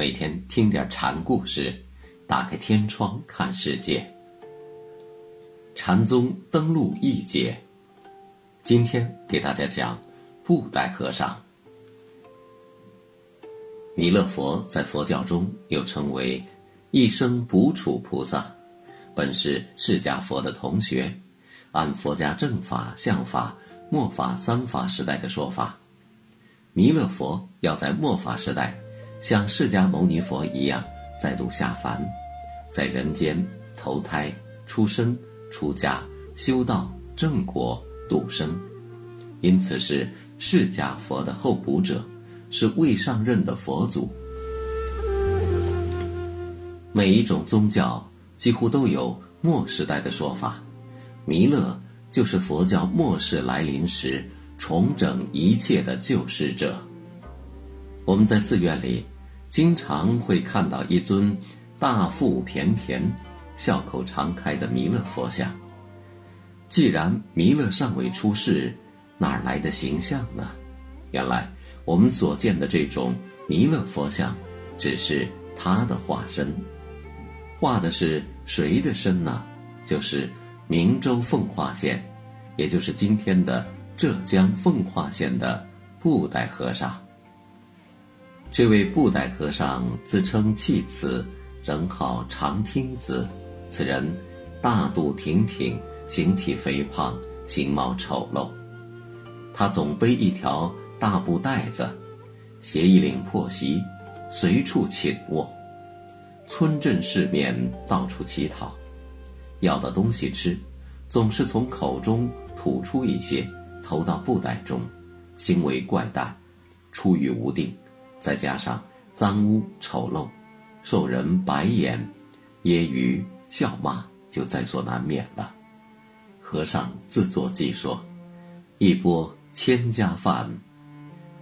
每天听点禅故事，打开天窗看世界。禅宗登陆一节，今天给大家讲布袋和尚。弥勒佛在佛教中又称为一生补处菩萨，本是释迦佛的同学。按佛家正法、相法、末法三法时代的说法，弥勒佛要在末法时代。像释迦牟尼佛一样再度下凡，在人间投胎、出生、出家、修道、正果、度生，因此是释迦佛的候补者，是未上任的佛祖。每一种宗教几乎都有末时代的说法，弥勒就是佛教末世来临时重整一切的救世者。我们在寺院里。经常会看到一尊大腹便便、笑口常开的弥勒佛像。既然弥勒尚未出世，哪来的形象呢？原来我们所见的这种弥勒佛像，只是他的化身。画的是谁的身呢？就是明州奉化县，也就是今天的浙江奉化县的布袋和尚。这位布袋和尚自称弃子，人号长听子。此人大肚挺挺，形体肥胖，形貌丑陋。他总背一条大布袋子，斜一领破席，随处寝卧，村镇市面到处乞讨，要的东西吃，总是从口中吐出一些，投到布袋中，行为怪诞，出于无定。再加上脏污丑陋，受人白眼、揶揄、笑骂，就在所难免了。和尚自作记说：“一钵千家饭，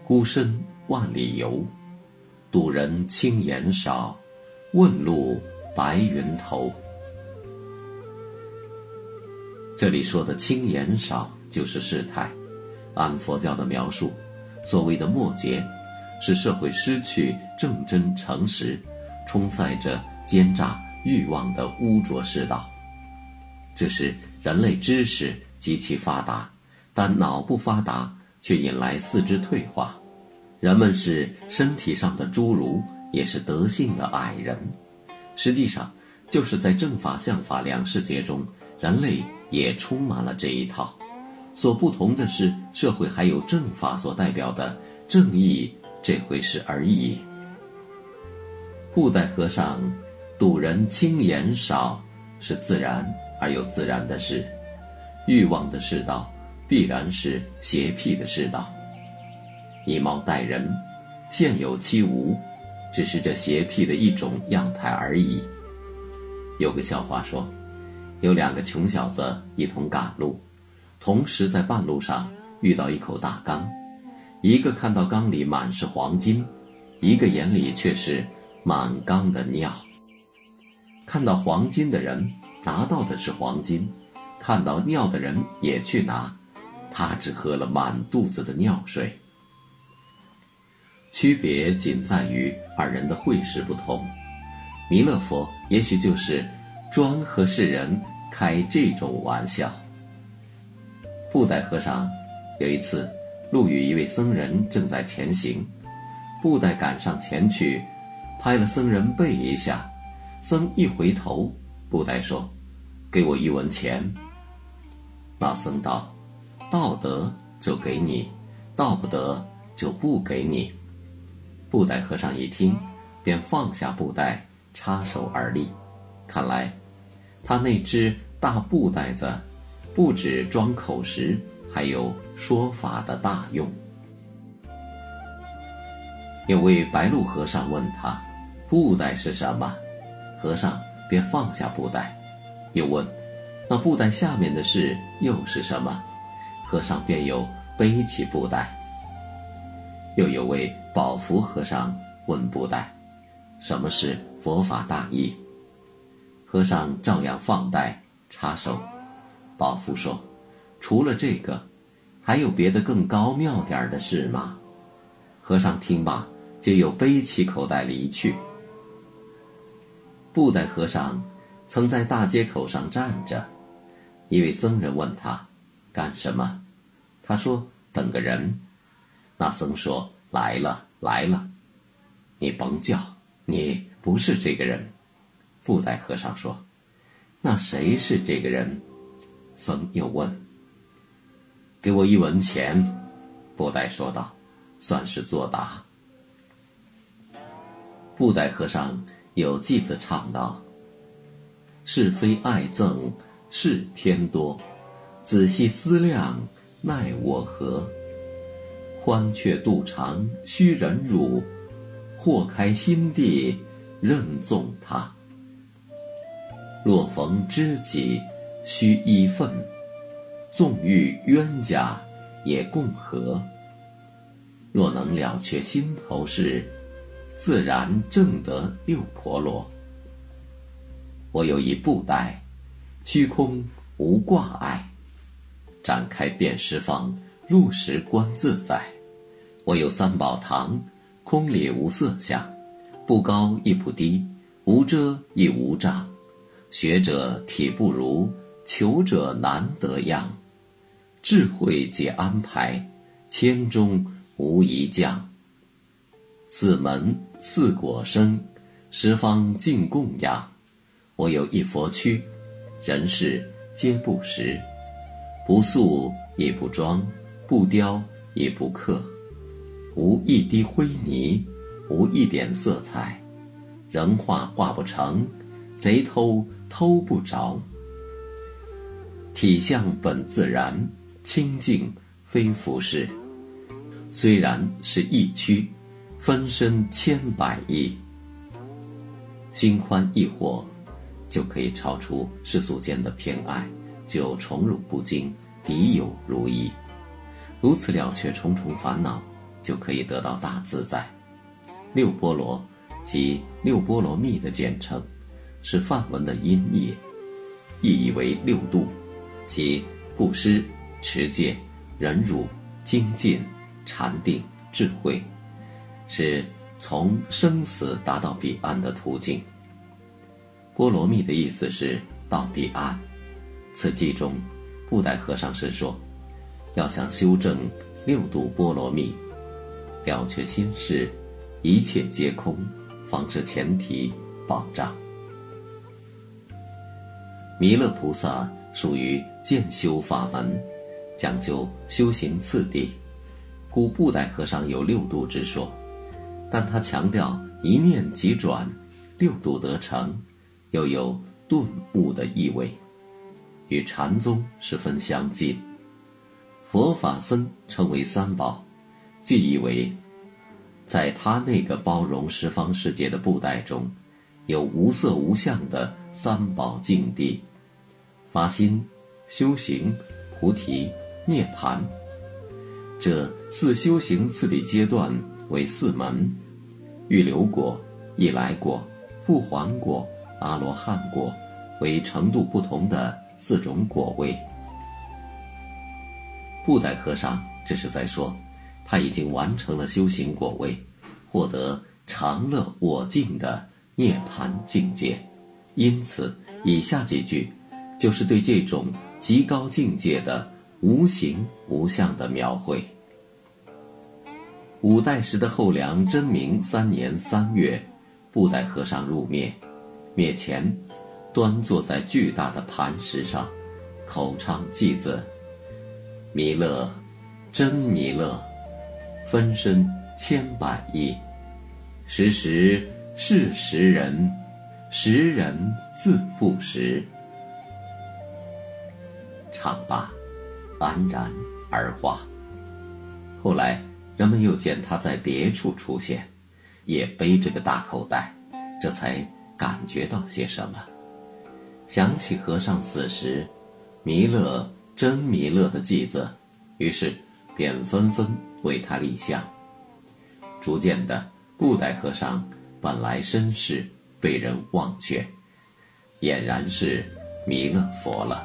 孤身万里游，渡人轻言少，问路白云头。”这里说的轻言少，就是世态。按佛教的描述，所谓的末劫。使社会失去正真诚实，充塞着奸诈欲望的污浊世道。这是人类知识极其发达，但脑不发达，却引来四肢退化。人们是身体上的侏儒，也是德性的矮人。实际上，就是在正法、相法两世界中，人类也充满了这一套。所不同的是，社会还有正法所代表的正义。这回事而已。布袋和尚赌人轻言少，是自然而又自然的事。欲望的世道，必然是邪僻的世道。以貌待人，现有其无，只是这邪僻的一种样态而已。有个笑话说，有两个穷小子一同赶路，同时在半路上遇到一口大缸。一个看到缸里满是黄金，一个眼里却是满缸的尿。看到黄金的人拿到的是黄金，看到尿的人也去拿，他只喝了满肚子的尿水。区别仅在于二人的会识不同。弥勒佛也许就是专和世人开这种玩笑。布袋和尚有一次。路遇一位僧人正在前行，布袋赶上前去，拍了僧人背一下。僧一回头，布袋说：“给我一文钱。”那僧道：“道德就给你，道不得就不给你。”布袋和尚一听，便放下布袋，插手而立。看来，他那只大布袋子，不止装口食。还有说法的大用。有位白鹿和尚问他：“布袋是什么？”和尚便放下布袋，又问：“那布袋下面的事又是什么？”和尚便又背起布袋。又有位宝福和尚问布袋：“什么是佛法大义？”和尚照样放袋插手。宝福说。除了这个，还有别的更高妙点儿的事吗？和尚听罢，就又背起口袋离去。布袋和尚曾在大街口上站着，一位僧人问他：“干什么？”他说：“等个人。”那僧说：“来了，来了。”你甭叫，你不是这个人。布袋和尚说：“那谁是这个人？”僧又问：“给我一文钱。”布袋说道：“算是作答。”布袋和尚有偈子唱道：“是非爱憎事偏多，仔细思量奈我何？欢却肚肠须忍辱。”或开心地任纵他，若逢知己须一份，纵遇冤家也共和。若能了却心头事，自然正得六婆罗。我有一布袋，虚空无挂碍，展开遍十方，入时观自在。我有三宝堂。空里无色相，不高亦不低，无遮亦无障。学者体不如，求者难得样。智慧皆安排，千中无一将。四门四果生，十方尽供养。我有一佛躯，人世皆不识。不塑也不装，不雕也不刻。无一滴灰泥，无一点色彩，人画画不成，贼偷偷不着。体相本自然，清净非浮世。虽然是一躯，分身千百亿。心宽意豁，就可以超出世俗间的偏爱，就宠辱不惊，敌友如一。如此了却重重烦恼。就可以得到大自在。六波罗即六波罗蜜的简称，是梵文的音译，意义为六度，即布施、持戒、忍辱、精进、禅定、智慧，是从生死达到彼岸的途径。波罗蜜的意思是到彼岸。此记中，布袋和尚是说，要想修正六度波罗蜜。了却心事，一切皆空，方是前提保障。弥勒菩萨属于渐修法门，讲究修行次第，故布袋和尚有六度之说，但他强调一念即转，六度得成，又有顿悟的意味，与禅宗十分相近。佛法僧称为三宝。即以为，在他那个包容十方世界的布袋中，有无色无相的三宝境地：发心、修行、菩提、涅盘。这四修行次第阶段为四门：欲流果、一来果、不还果、阿罗汉果，为程度不同的四种果位。布袋和尚这是在说。他已经完成了修行果位，获得常乐我净的涅槃境界，因此以下几句就是对这种极高境界的无形无相的描绘。五代时的后梁真明三年三月，布袋和尚入灭，灭前端坐在巨大的磐石上，口唱偈子：“弥勒，真弥勒。”分身千百亿，时时是时人，时人自不识。唱罢，安然而化。后来人们又见他在别处出现，也背着个大口袋，这才感觉到些什么，想起和尚此时弥勒真弥勒的偈子，于是便纷纷。为他立像，逐渐的，布袋和尚本来身世被人忘却，俨然是弥勒佛了。